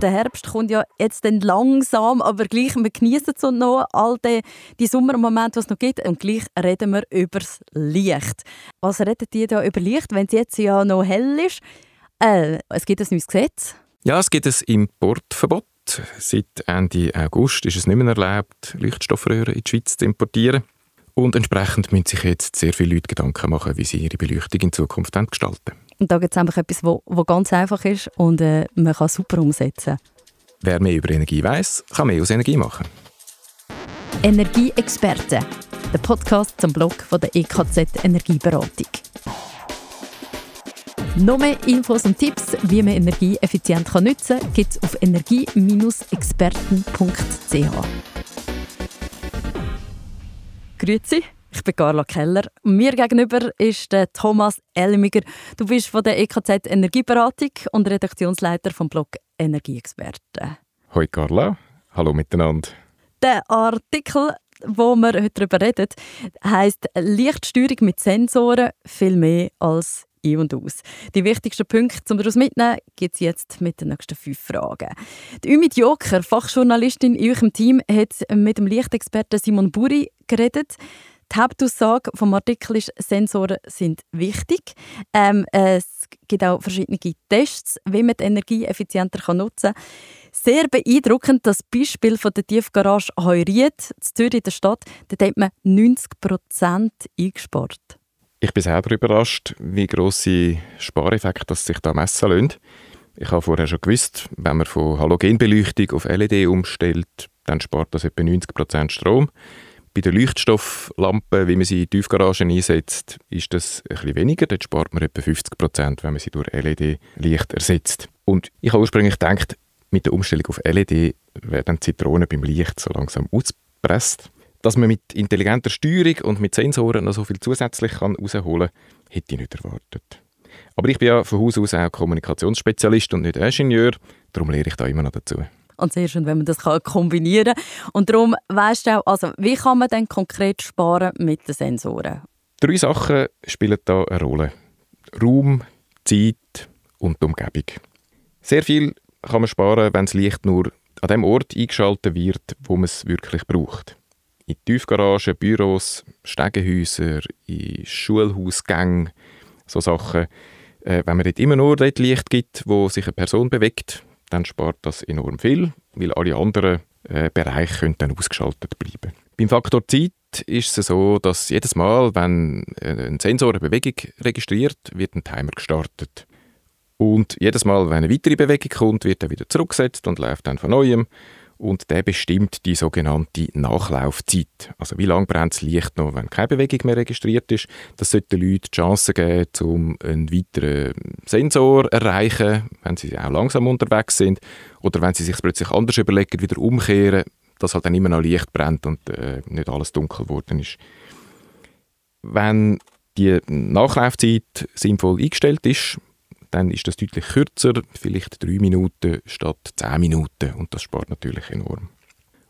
der Herbst kommt ja jetzt dann langsam, aber gleich, wir genießen es noch, all die, die Sommermomente, die es noch gibt, und gleich reden wir über das Licht. Was redet ihr da über Licht, wenn es jetzt ja noch hell ist? Äh, es gibt ein neues Gesetz. Ja, es gibt ein Importverbot. Seit Ende August ist es nicht mehr erlaubt, Leuchtstoffröhren in die Schweiz zu importieren. Und entsprechend müssen sich jetzt sehr viele Leute Gedanken machen, wie sie ihre Beleuchtung in Zukunft gestalten Und da gibt es einfach etwas, was ganz einfach ist und äh, man kann super umsetzen. Wer mehr über Energie weiß, kann mehr aus Energie machen. Energieexperten, der Podcast zum Blog von der EKZ Energieberatung. Noch mehr Infos und Tipps, wie man Energie effizient nutzen kann, gibt es auf energie-experten.ch. Grüezi, ich bin Carla Keller. Mir gegenüber ist der Thomas Elmiger. Du bist von der EKZ Energieberatung und Redaktionsleiter vom Blog Energieexperten. Hoi Carla, hallo miteinander. Der Artikel, wo wir heute darüber reden, heißt Lichtsteuerung mit Sensoren viel mehr als ein und aus. Die wichtigsten Punkte, um daraus mitnehmen, gibt es jetzt mit den nächsten fünf Fragen. Die Ümit Joker, Fachjournalistin in eurem Team, hat mit dem Lichtexperten Simon Buri geredet. Die Hauptaussage vom Artikel ist, Sensoren sind wichtig. Ähm, es gibt auch verschiedene Tests, wie man die Energie effizienter nutzen kann. Sehr beeindruckend das Beispiel von der Tiefgarage Heuriet, in Zürich in der Stadt. Dort hat man 90 Prozent eingespart. Ich bin selber überrascht, wie grosse Spareffekte sich da messen lassen. Ich habe vorher schon gewusst, wenn man von Halogenbeleuchtung auf LED umstellt, dann spart das etwa 90% Strom. Bei den Leuchtstofflampen, wie man sie in Tiefgaragen einsetzt, ist das ein bisschen weniger. Dort spart man etwa 50%, wenn man sie durch LED-Licht ersetzt. Und ich habe ursprünglich gedacht, mit der Umstellung auf LED werden Zitronen beim Licht so langsam ausgepresst. Dass man mit intelligenter Steuerung und mit Sensoren noch so viel zusätzlich kann herausholen kann, hätte ich nicht erwartet. Aber ich bin ja von Haus aus auch Kommunikationsspezialist und nicht Ingenieur, darum lehre ich da immer noch dazu. Und sehr schön, wenn man das kombinieren kann. Und darum weißt du auch, also, wie kann man denn konkret sparen mit den Sensoren? Drei Sachen spielen da eine Rolle. Raum, Zeit und Umgebung. Sehr viel kann man sparen, wenn das Licht nur an dem Ort eingeschaltet wird, wo man es wirklich braucht in Tiefgaragen, Büros, Stegenhäuser, in Schulhausgängen, so Sachen. Äh, wenn man dort immer nur dort Licht gibt, wo sich eine Person bewegt, dann spart das enorm viel, weil alle anderen äh, Bereiche können dann ausgeschaltet bleiben. Beim Faktor Zeit ist es so, dass jedes Mal, wenn ein Sensor eine Bewegung registriert, wird ein Timer gestartet. Und jedes Mal, wenn eine weitere Bewegung kommt, wird er wieder zurückgesetzt und läuft dann von neuem und der bestimmt die sogenannte Nachlaufzeit. Also wie lange brennt das Licht noch, wenn keine Bewegung mehr registriert ist. Das sollte den Leuten die Chance geben, um einen weiteren Sensor zu erreichen, wenn sie auch langsam unterwegs sind oder wenn sie sich plötzlich anders überlegen, wieder umkehren, dass halt dann immer noch Licht brennt und äh, nicht alles dunkel geworden ist. Wenn die Nachlaufzeit sinnvoll eingestellt ist, dann ist das deutlich kürzer, vielleicht drei Minuten statt zehn Minuten und das spart natürlich enorm.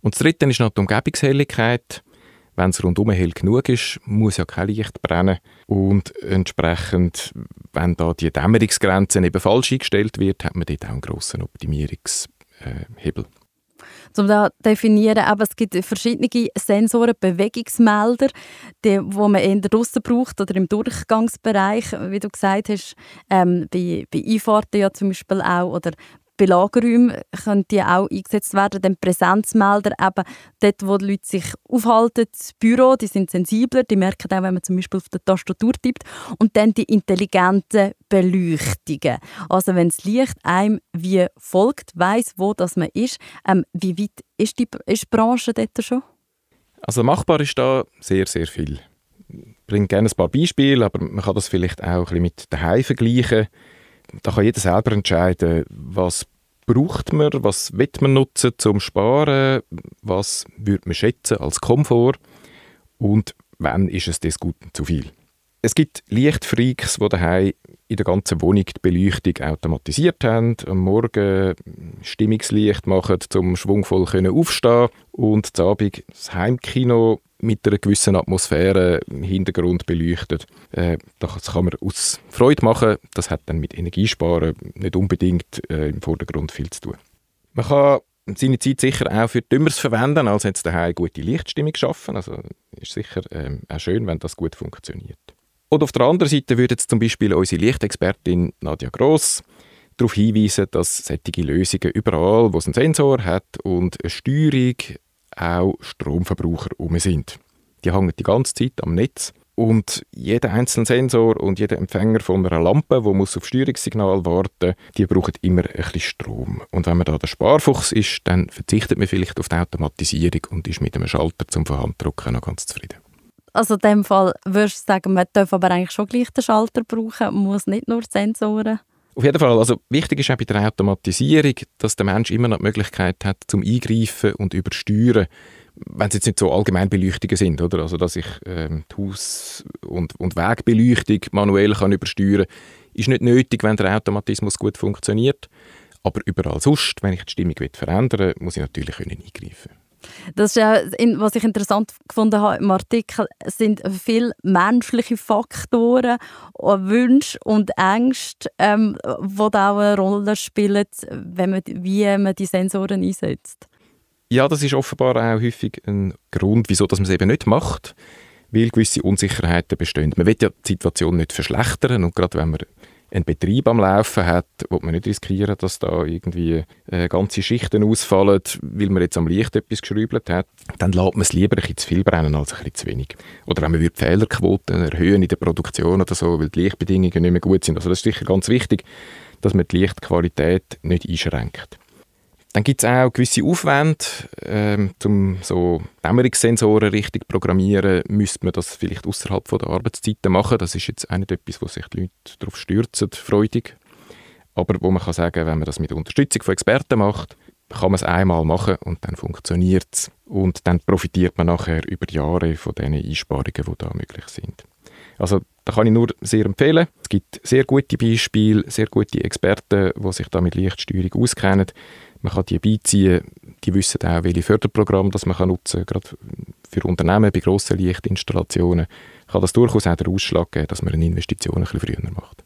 Und das Dritte ist noch die Umgebungshelligkeit. Wenn es rundum hell genug ist, muss ja kein Licht brennen und entsprechend, wenn da die Dämmerungsgrenze eben falsch eingestellt wird, hat man dort auch einen grossen Optimierungshebel um da definieren, aber es gibt verschiedene Sensoren, Bewegungsmelder, die, wo man eher draußen braucht oder im Durchgangsbereich, wie du gesagt hast, ähm, bei, bei Einfahrten ja zum Beispiel auch oder bei Lagerräumen können die auch eingesetzt werden. Dann Präsenzmelder, eben dort, wo die Leute sich aufhalten, das Büro, die sind sensibler, die merken auch, wenn man zum Beispiel auf der Tastatur tippt. Und dann die intelligenten Beleuchtungen. Also wenn das Licht einem wie folgt, weiß, wo das man ist. Ähm, wie weit ist die, ist die Branche dort schon? Also machbar ist da sehr, sehr viel. Ich bringe gerne ein paar Beispiele, aber man kann das vielleicht auch ein bisschen mit daheim vergleichen da kann jeder selber entscheiden, was braucht man, was will man nutzen zum Sparen, was würde man schätzen als Komfort und wann ist es das gut zu viel. Es gibt Lichtfreaks, die daheim in der ganzen Wohnung die Beleuchtung automatisiert haben, am Morgen Stimmungslicht machen, zum schwungvoll aufstehen und am Abend das Heimkino mit einer gewissen Atmosphäre im Hintergrund beleuchtet. Äh, das kann man aus Freude machen. Das hat dann mit Energiesparen nicht unbedingt äh, im Vordergrund viel zu tun. Man kann seine Zeit sicher auch für Dümmeres verwenden, als jetzt daheim gute Lichtstimmung schaffen. Also ist sicher ähm, auch schön, wenn das gut funktioniert. Und auf der anderen Seite würde jetzt zum Beispiel unsere Lichtexpertin Nadja Gross darauf hinweisen, dass solche Lösungen überall, wo es einen Sensor hat und eine Steuerung, auch Stromverbraucher um sind. Die hängen die ganze Zeit am Netz und jeder einzelne Sensor und jeder Empfänger von einer Lampe, wo muss auf Steuerungssignal warten, die brauchen immer ein bisschen Strom. Und wenn man da der Sparfuchs ist, dann verzichtet man vielleicht auf die Automatisierung und ist mit einem Schalter zum Vorhanddrucken noch ganz zufrieden. Also in dem Fall würdest du sagen, man darf aber eigentlich schon gleich den Schalter brauchen, muss nicht nur Sensoren? Auf jeden Fall. Also wichtig ist auch bei der Automatisierung, dass der Mensch immer noch die Möglichkeit hat, zum Eingreifen und übersteuern wenn es jetzt nicht so allgemein Beleuchtungen sind, oder? Also, dass ich ähm, die Haus- und, und Wegbeleuchtung manuell kann übersteuern kann, ist nicht nötig, wenn der Automatismus gut funktioniert. Aber überall sonst, wenn ich die Stimmung verändern will, muss ich natürlich können eingreifen das ist was ich interessant gefunden habe im Artikel, sind viele menschliche Faktoren, Wünsche und Ängste, ähm, die da auch eine Rolle spielen, wenn man, wie man die Sensoren einsetzt. Ja, das ist offenbar auch häufig ein Grund, wieso man es eben nicht macht, weil gewisse Unsicherheiten bestehen. Man will ja die Situation nicht verschlechtern und gerade wenn man einen Betrieb am Laufen hat, will man nicht riskieren, dass da irgendwie äh, ganze Schichten ausfallen, weil man jetzt am Licht etwas geschrübelt hat. Dann lässt man es lieber ein bisschen zu viel brennen als ein bisschen zu wenig. Oder wenn man die Fehlerquoten erhöhen in der Produktion oder so, weil die Lichtbedingungen nicht mehr gut sind. Also das ist sicher ganz wichtig, dass man die Lichtqualität nicht einschränkt. Dann gibt es auch gewisse Aufwände, ähm, um so Dämmerungssensoren richtig programmieren, müsste man das vielleicht außerhalb der Arbeitszeiten machen. Das ist jetzt auch nicht etwas, wo sich die Leute darauf stürzen, freudig. Aber wo man kann sagen, wenn man das mit Unterstützung von Experten macht, kann man es einmal machen und dann funktioniert es. Und dann profitiert man nachher über Jahre von den Einsparungen, die da möglich sind. Also da kann ich nur sehr empfehlen. Es gibt sehr gute Beispiele, sehr gute Experten, die sich da mit Lichtsteuerung auskennen. Man kann die beiziehen. Die wissen auch, welche Förderprogramme das man nutzen kann. Gerade für Unternehmen bei grossen Lichtinstallationen kann das durchaus auch den Ausschlag geben, dass man eine Investition ein bisschen früher macht.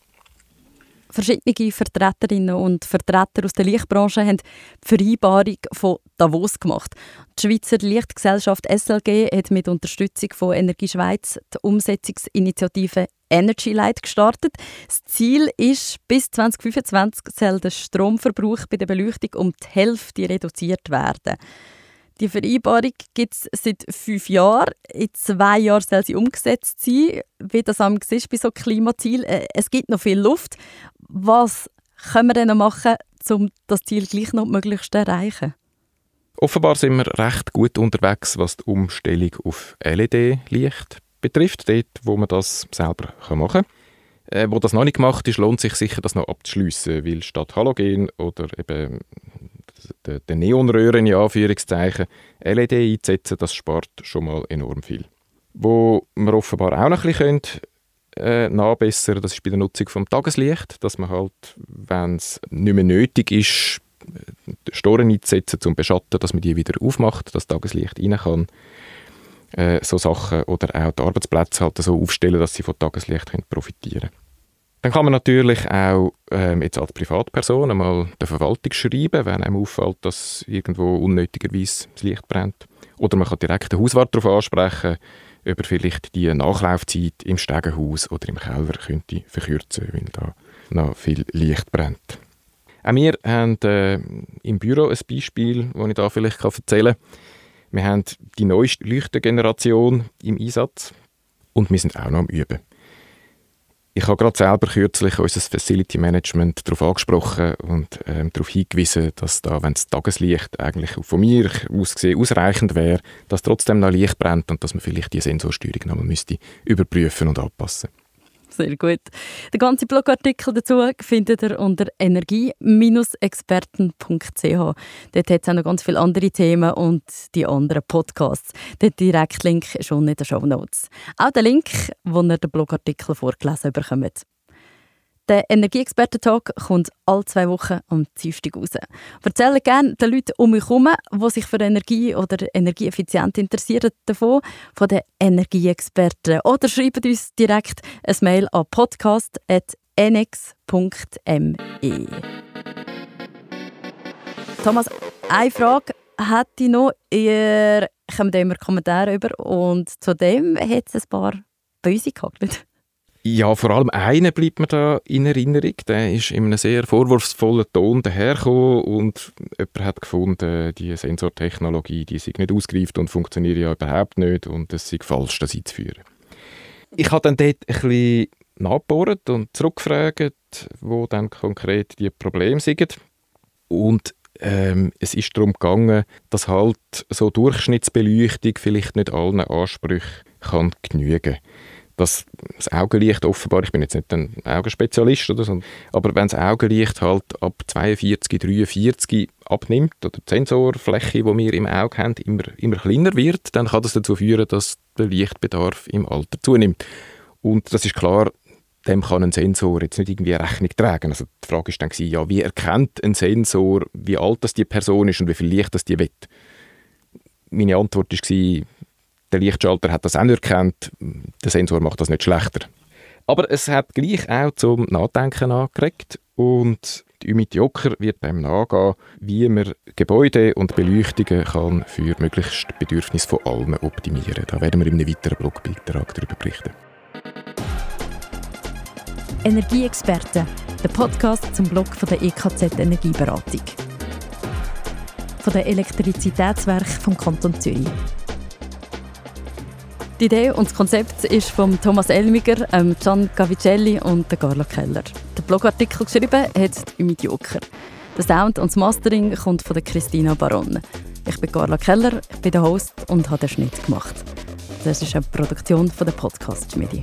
Verschiedene Vertreterinnen und Vertreter aus der Lichtbranche haben die Vereinbarung von Davos gemacht. Die Schweizer Lichtgesellschaft SLG hat mit Unterstützung von Energie Schweiz die Umsetzungsinitiative Energy Light gestartet. Das Ziel ist, bis 2025 soll der Stromverbrauch bei der Beleuchtung um die Hälfte reduziert werden. Die Vereinbarung gibt es seit fünf Jahren. In zwei Jahren soll sie umgesetzt sein, wie das am ist bei so Klimaziel. Äh, es gibt noch viel Luft. Was können wir denn noch machen, um das Ziel gleich noch möglichst zu erreichen? Offenbar sind wir recht gut unterwegs, was die Umstellung auf LED-Licht betrifft, dort, wo man das selber machen kann. Äh, wo das noch nicht gemacht ist, lohnt sich sicher, das noch abzuschliessen, weil statt Halogen oder eben der Neonröhren in Anführungszeichen LED einzusetzen, das spart schon mal enorm viel. Wo wir offenbar auch noch ein bisschen äh, nachbessern das ist bei der Nutzung vom Tageslicht, dass man halt, wenn es nicht mehr nötig ist, Storen einzusetzen zum Beschatten, dass man die wieder aufmacht, dass Tageslicht rein kann äh, so Sachen oder auch die Arbeitsplätze halt so aufstellen, dass sie von Tageslicht können profitieren können. Dann kann man natürlich auch ähm, jetzt als Privatperson einmal der Verwaltung schreiben, wenn einem auffällt, dass irgendwo unnötigerweise das Licht brennt. Oder man kann direkt den Hauswart darauf ansprechen, ob er vielleicht die Nachlaufzeit im Stegenhaus oder im Keller könnte verkürzen, weil da noch viel Licht brennt. Auch wir haben äh, im Büro ein Beispiel, das ich da vielleicht erzählen kann. Wir haben die neueste Leuchtengeneration im Einsatz und wir sind auch noch am Üben. Ich habe gerade selber kürzlich unser Facility Management darauf angesprochen und ähm, darauf hingewiesen, dass da, wenn das Tageslicht eigentlich von mir aus gesehen ausreichend wäre, dass trotzdem noch Licht brennt und dass man vielleicht die Sensorsteuerung nochmal müsste überprüfen und anpassen müsste. Sehr gut. Den ganzen Blogartikel dazu findet ihr unter energie-experten.ch. Dort hat es auch noch ganz viele andere Themen und die anderen Podcasts. Der Direktlink ist unten in den Show Notes. Auch der Link, wo ihr den Blogartikel vorgelesen bekommt. Der Energieexperten-Talk kommt alle zwei Wochen am Dienstag raus. Erzähle gerne den Leuten um mich herum, die sich für Energie oder Energieeffizienz interessieren, davon, von den Energieexperten. Oder schreibt uns direkt ein Mail an podcast.nx.me. Thomas, eine Frage hätte ich noch. Ihr kommt immer Kommentare über und zu dem hat es ein paar böse gehagelt. Ja, vor allem einer bleibt mir da in Erinnerung. Der ist in einem sehr vorwurfsvollen Ton dahergekommen und jemand hat gefunden, die Sensortechnologie, die sei nicht ausgereift und funktioniert ja überhaupt nicht und es sei falsch, das einzuführen. Ich habe dann dort ein bisschen nachgebohrt und zurückgefragt, wo dann konkret die Probleme sind. Und ähm, es ist darum gegangen, dass halt so Durchschnittsbeleuchtung vielleicht nicht allen Ansprüchen kann genügen kann dass das Augenlicht offenbar, ich bin jetzt nicht ein Augenspezialist oder so, aber wenn das Augenlicht halt ab 42, 43 abnimmt oder die Sensorfläche, die wir im Auge haben, immer, immer kleiner wird, dann kann das dazu führen, dass der Lichtbedarf im Alter zunimmt. Und das ist klar, dem kann ein Sensor jetzt nicht irgendwie Rechnung tragen. Also die Frage ist dann ja, wie erkennt ein Sensor, wie alt das die Person ist und wie viel Licht das die will? Meine Antwort war, der Lichtschalter hat das auch nicht erkannt. Der Sensor macht das nicht schlechter. Aber es hat gleich auch zum Nachdenken angeregt und die Ümit Jocker wird dem nachgehen, wie man Gebäude und Beleuchtungen kann für möglichst Bedürfnisse von allen optimieren. Da werden wir in einem weiteren Blogbeitrag darüber berichten. Energieexperten, der Podcast zum Blog von der EKZ Energieberatung. Von den Elektrizitätswerken vom Kanton Zürich. Die Idee und das Konzept ist von Thomas Elmiger, ähm, Gian Gavicelli und Carlo Keller. Der Blogartikel geschrieben hat Ümit Joker. Der Sound und das Mastering kommt von der Christina Baron. Ich bin Carla Keller, ich bin der Host und habe den Schnitt gemacht. Das ist eine Produktion von der Podcast-Schmiede.